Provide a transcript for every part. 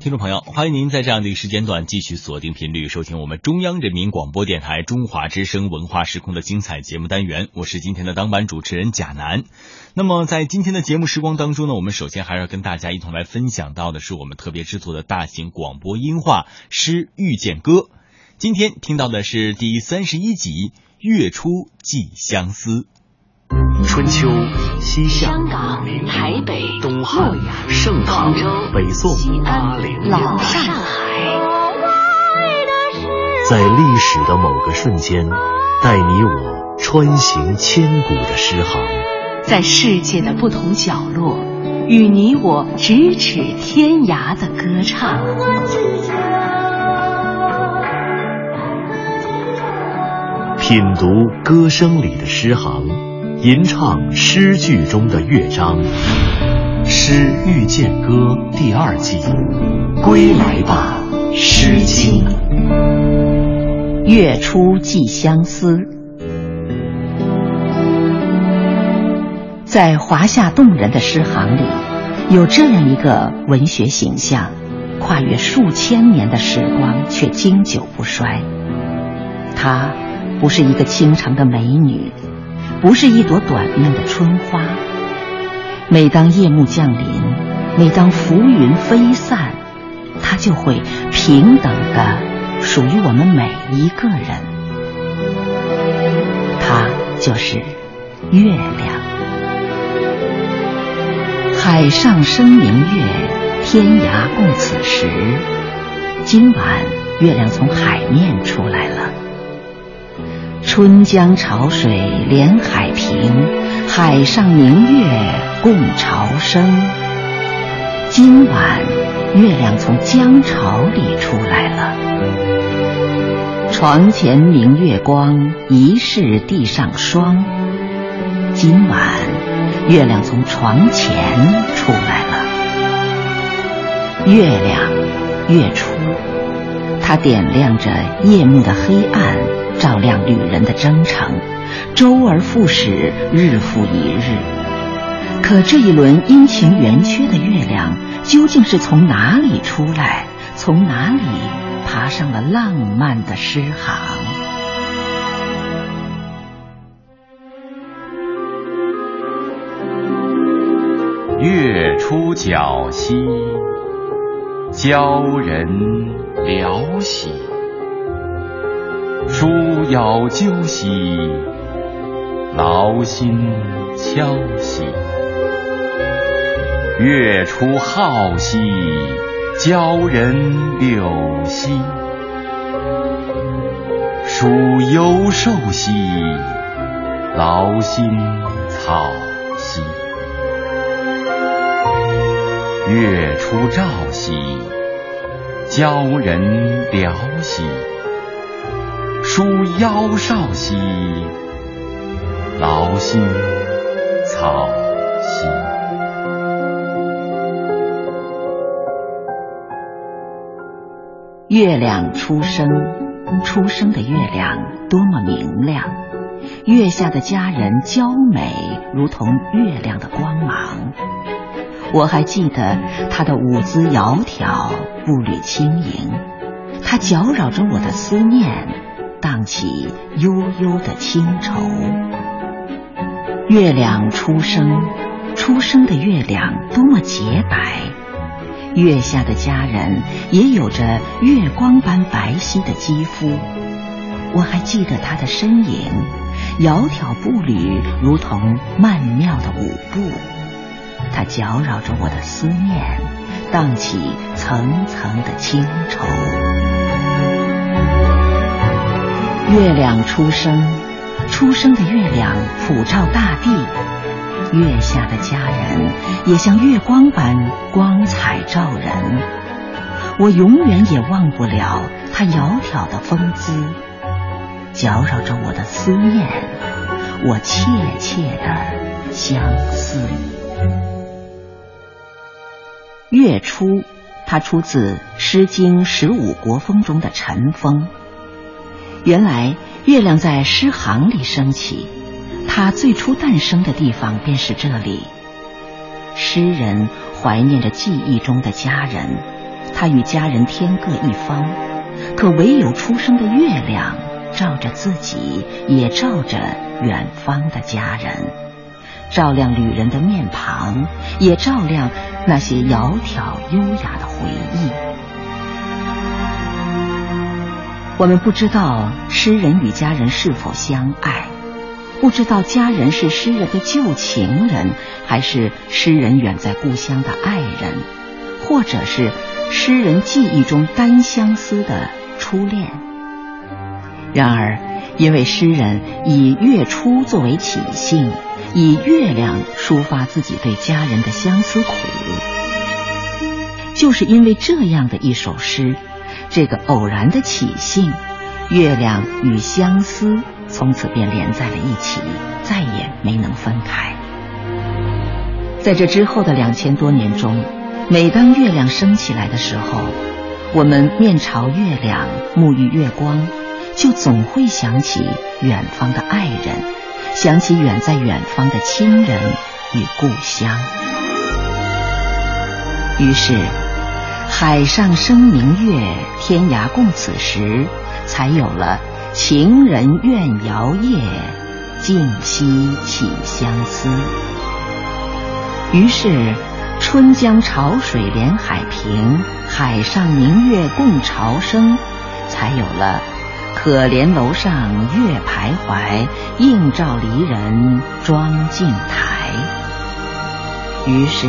听众朋友，欢迎您在这样的一个时间段继续锁定频率，收听我们中央人民广播电台中华之声文化时空的精彩节目单元。我是今天的当班主持人贾楠。那么在今天的节目时光当中呢，我们首先还是要跟大家一同来分享到的是我们特别制作的大型广播音画《诗遇见歌》。今天听到的是第三十一集《月初寄相思》。春秋、西夏、香港、台北、东汉、盛唐、北宋、八零年老代，上海，在历史的某个瞬间，带你我穿行千古的诗行。在世界的不同角落，与你我咫尺天涯的歌唱。品读歌声里的诗行，吟唱诗句中的乐章。《诗遇见歌》第二季，归来吧，《诗经》。月初寄相思，在华夏动人的诗行里，有这样一个文学形象，跨越数千年的时光，却经久不衰。她不是一个倾城的美女，不是一朵短命的春花。每当夜幕降临，每当浮云飞散，它就会平等的属于我们每一个人。它就是月亮。海上生明月，天涯共此时。今晚月亮从海面出来了。春江潮水连海平，海上明月共潮生。今晚月亮从江潮里出来了。床前明月光，疑是地上霜。今晚月亮从床前出来了。月亮，月初，它点亮着夜幕的黑暗。照亮旅人的征程，周而复始，日复一日。可这一轮阴晴圆缺的月亮，究竟是从哪里出来？从哪里爬上了浪漫的诗行？月出皎兮，鲛人寥兮。疏遥纠兮，劳心敲兮。月出皓兮，鲛人柳兮。疏幽瘦兮，劳心草兮。月出照兮，鲛人寥兮。疏腰少兮，劳心草兮。月亮初升，初升的月亮多么明亮！月下的佳人娇美，如同月亮的光芒。我还记得她的舞姿窈窕，步履轻盈，她搅扰着我的思念。荡起悠悠的清愁。月亮初升，初升的月亮多么洁白，月下的佳人也有着月光般白皙的肌肤。我还记得她的身影，窈窕步履如同曼妙的舞步。她搅扰着我的思念，荡起层层的清愁。月亮初升，初升的月亮普照大地，月下的佳人也像月光般光彩照人。我永远也忘不了她窈窕的风姿，搅扰着我的思念，我切切的相思。月初，它出自《诗经·十五国风》中的晨风。原来月亮在诗行里升起，它最初诞生的地方便是这里。诗人怀念着记忆中的家人，他与家人天各一方，可唯有出生的月亮照着自己，也照着远方的家人，照亮旅人的面庞，也照亮那些窈窕优雅的回忆。我们不知道诗人与家人是否相爱，不知道家人是诗人的旧情人，还是诗人远在故乡的爱人，或者是诗人记忆中单相思的初恋。然而，因为诗人以月初作为起兴，以月亮抒发自己对家人的相思苦，就是因为这样的一首诗。这个偶然的起兴，月亮与相思从此便连在了一起，再也没能分开。在这之后的两千多年中，每当月亮升起来的时候，我们面朝月亮，沐浴月光，就总会想起远方的爱人，想起远在远方的亲人与故乡。于是。海上生明月，天涯共此时，才有了情人怨遥夜，竟夕起相思。于是，春江潮水连海平，海上明月共潮生，才有了可怜楼上月徘徊，映照离人妆镜台。于是。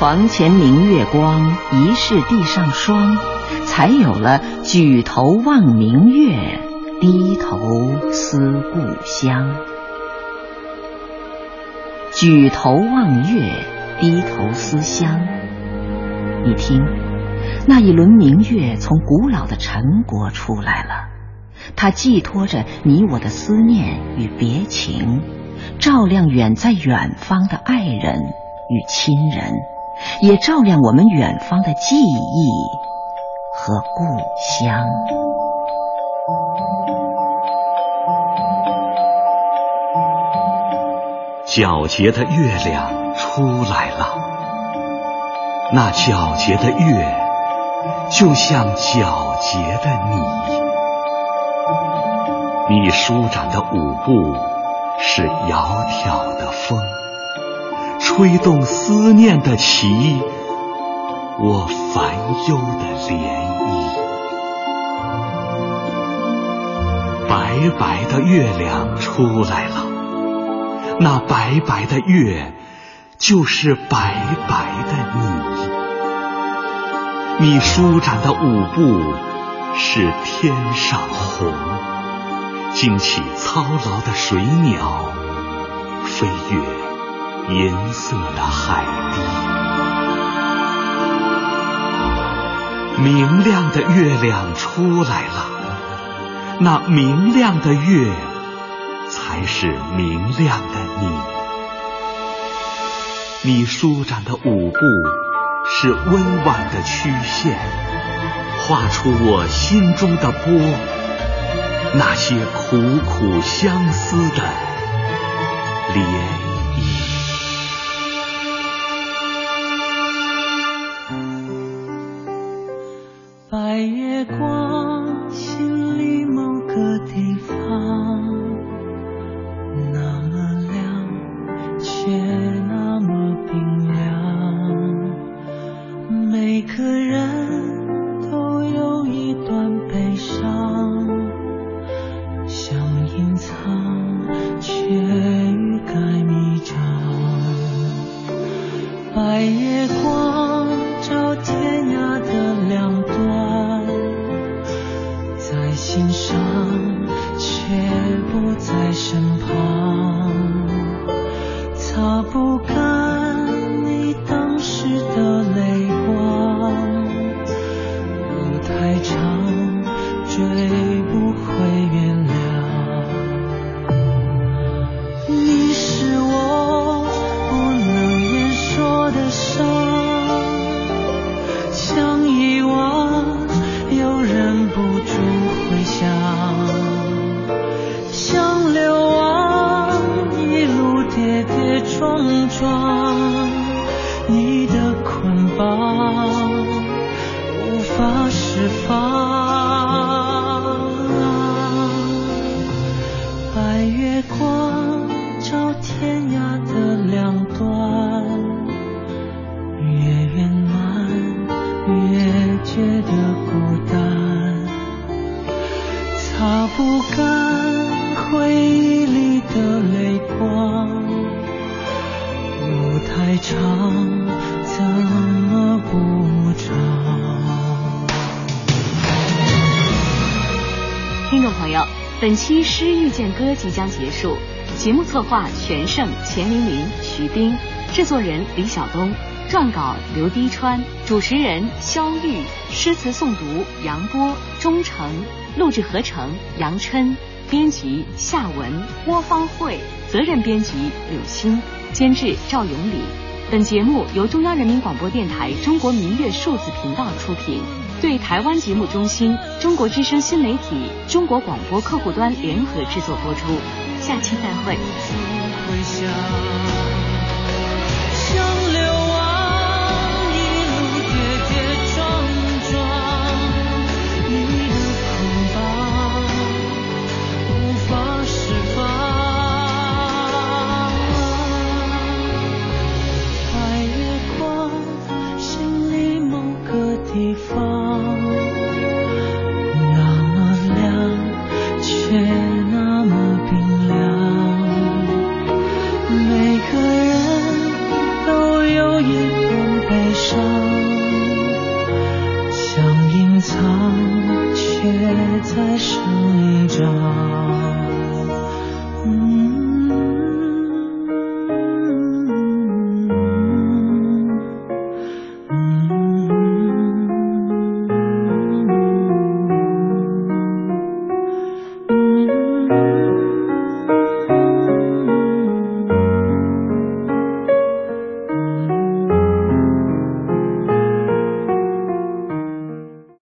床前明月光，疑是地上霜，才有了举头望明月，低头思故乡。举头望月，低头思乡。你听，那一轮明月从古老的陈国出来了，它寄托着你我的思念与别情，照亮远在远方的爱人与亲人。也照亮我们远方的记忆和故乡。皎洁的月亮出来了，那皎洁的月，就像皎洁的你。你舒展的舞步，是窈窕的风。挥动思念的旗，我烦忧的涟漪。白白的月亮出来了，那白白的月，就是白白的你。你舒展的舞步，是天上虹，惊起操劳的水鸟，飞越。银色的海底，明亮的月亮出来了。那明亮的月，才是明亮的你。你舒展的舞步，是温婉的曲线，画出我心中的波。那些苦苦相思的涟。在夜光照天涯的两端，在心上却不在身旁。本期《诗遇见歌》即将结束，节目策划全胜、钱玲玲、徐冰，制作人李晓东，撰稿刘滴川，主持人肖玉，诗词诵读杨波、钟诚，录制合成杨琛，编辑夏文、郭方慧，责任编辑柳鑫，监制赵永礼。本节目由中央人民广播电台中国民乐数字频道出品。对台湾节目中心、中国之声新媒体、中国广播客户端联合制作播出。下期再会。方，